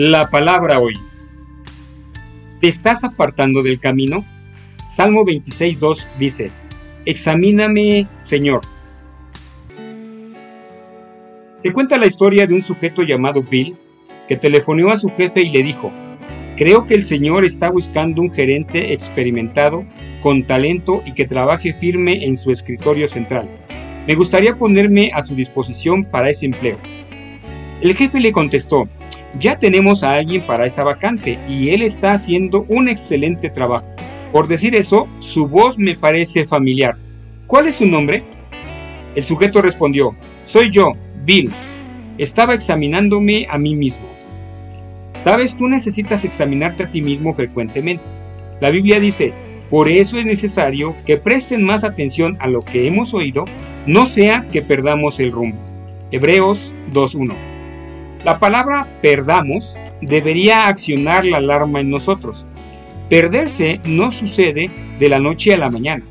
La palabra hoy. ¿Te estás apartando del camino? Salmo 26.2 dice, Examíname, Señor. Se cuenta la historia de un sujeto llamado Bill que telefoneó a su jefe y le dijo, Creo que el Señor está buscando un gerente experimentado, con talento y que trabaje firme en su escritorio central. Me gustaría ponerme a su disposición para ese empleo. El jefe le contestó, ya tenemos a alguien para esa vacante y él está haciendo un excelente trabajo. Por decir eso, su voz me parece familiar. ¿Cuál es su nombre? El sujeto respondió, soy yo, Bill. Estaba examinándome a mí mismo. Sabes, tú necesitas examinarte a ti mismo frecuentemente. La Biblia dice, por eso es necesario que presten más atención a lo que hemos oído, no sea que perdamos el rumbo. Hebreos 2.1 la palabra perdamos debería accionar la alarma en nosotros. Perderse no sucede de la noche a la mañana.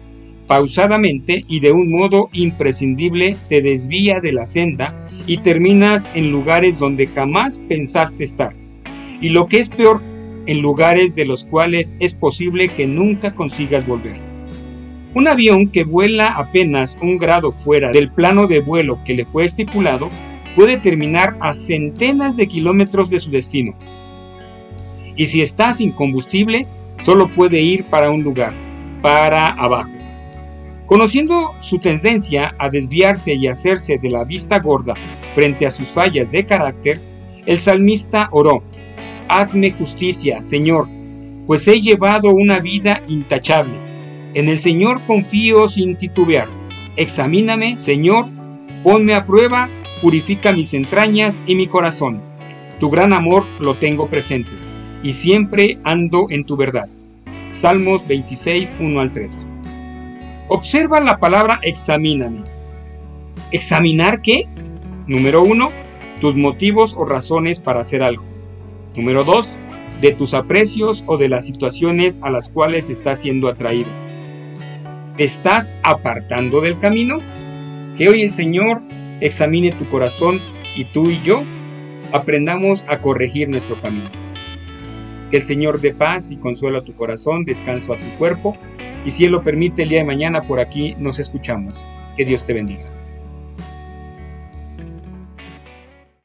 Pausadamente y de un modo imprescindible te desvía de la senda y terminas en lugares donde jamás pensaste estar. Y lo que es peor, en lugares de los cuales es posible que nunca consigas volver. Un avión que vuela apenas un grado fuera del plano de vuelo que le fue estipulado puede terminar a centenas de kilómetros de su destino. Y si está sin combustible, solo puede ir para un lugar, para abajo. Conociendo su tendencia a desviarse y hacerse de la vista gorda frente a sus fallas de carácter, el salmista oró, Hazme justicia, Señor, pues he llevado una vida intachable. En el Señor confío sin titubear. Examíname, Señor, ponme a prueba purifica mis entrañas y mi corazón. Tu gran amor lo tengo presente, y siempre ando en tu verdad. Salmos 26, 1 al 3. Observa la palabra examíname. ¿Examinar qué? Número 1. Tus motivos o razones para hacer algo. Número 2. De tus aprecios o de las situaciones a las cuales estás siendo atraído. estás apartando del camino? Que hoy el Señor examine tu corazón y tú y yo aprendamos a corregir nuestro camino. Que el Señor dé paz y consuelo a tu corazón, descanso a tu cuerpo y si Él lo permite el día de mañana por aquí nos escuchamos. Que Dios te bendiga.